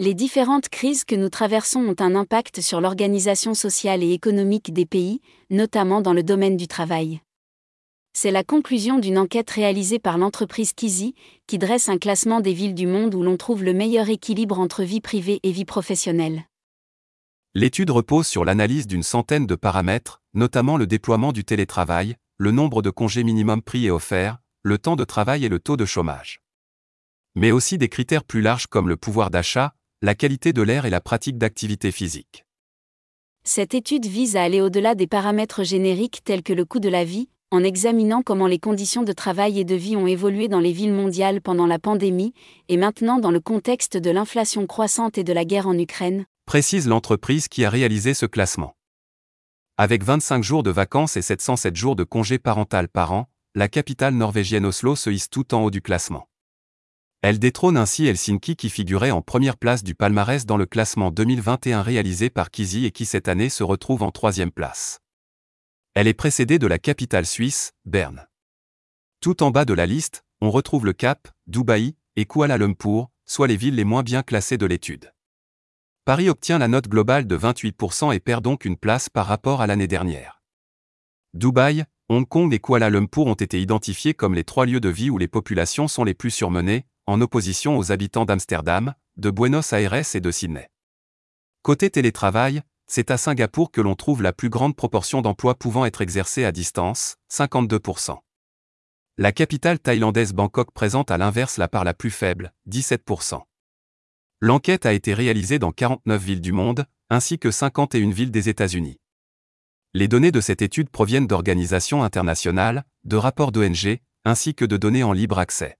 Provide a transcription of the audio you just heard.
Les différentes crises que nous traversons ont un impact sur l'organisation sociale et économique des pays, notamment dans le domaine du travail. C'est la conclusion d'une enquête réalisée par l'entreprise Kizi, qui dresse un classement des villes du monde où l'on trouve le meilleur équilibre entre vie privée et vie professionnelle. L'étude repose sur l'analyse d'une centaine de paramètres, notamment le déploiement du télétravail, le nombre de congés minimum pris et offerts, le temps de travail et le taux de chômage. Mais aussi des critères plus larges comme le pouvoir d'achat, la qualité de l'air et la pratique d'activité physique. Cette étude vise à aller au-delà des paramètres génériques tels que le coût de la vie, en examinant comment les conditions de travail et de vie ont évolué dans les villes mondiales pendant la pandémie, et maintenant dans le contexte de l'inflation croissante et de la guerre en Ukraine, précise l'entreprise qui a réalisé ce classement. Avec 25 jours de vacances et 707 jours de congé parental par an, la capitale norvégienne Oslo se hisse tout en haut du classement. Elle détrône ainsi Helsinki qui figurait en première place du palmarès dans le classement 2021 réalisé par Kizi et qui cette année se retrouve en troisième place. Elle est précédée de la capitale suisse, Berne. Tout en bas de la liste, on retrouve le Cap, Dubaï et Kuala Lumpur, soit les villes les moins bien classées de l'étude. Paris obtient la note globale de 28% et perd donc une place par rapport à l'année dernière. Dubaï, Hong Kong et Kuala Lumpur ont été identifiés comme les trois lieux de vie où les populations sont les plus surmenées, en opposition aux habitants d'Amsterdam, de Buenos Aires et de Sydney. Côté télétravail, c'est à Singapour que l'on trouve la plus grande proportion d'emplois pouvant être exercés à distance, 52%. La capitale thaïlandaise Bangkok présente à l'inverse la part la plus faible, 17%. L'enquête a été réalisée dans 49 villes du monde, ainsi que 51 villes des États-Unis. Les données de cette étude proviennent d'organisations internationales, de rapports d'ONG, ainsi que de données en libre accès.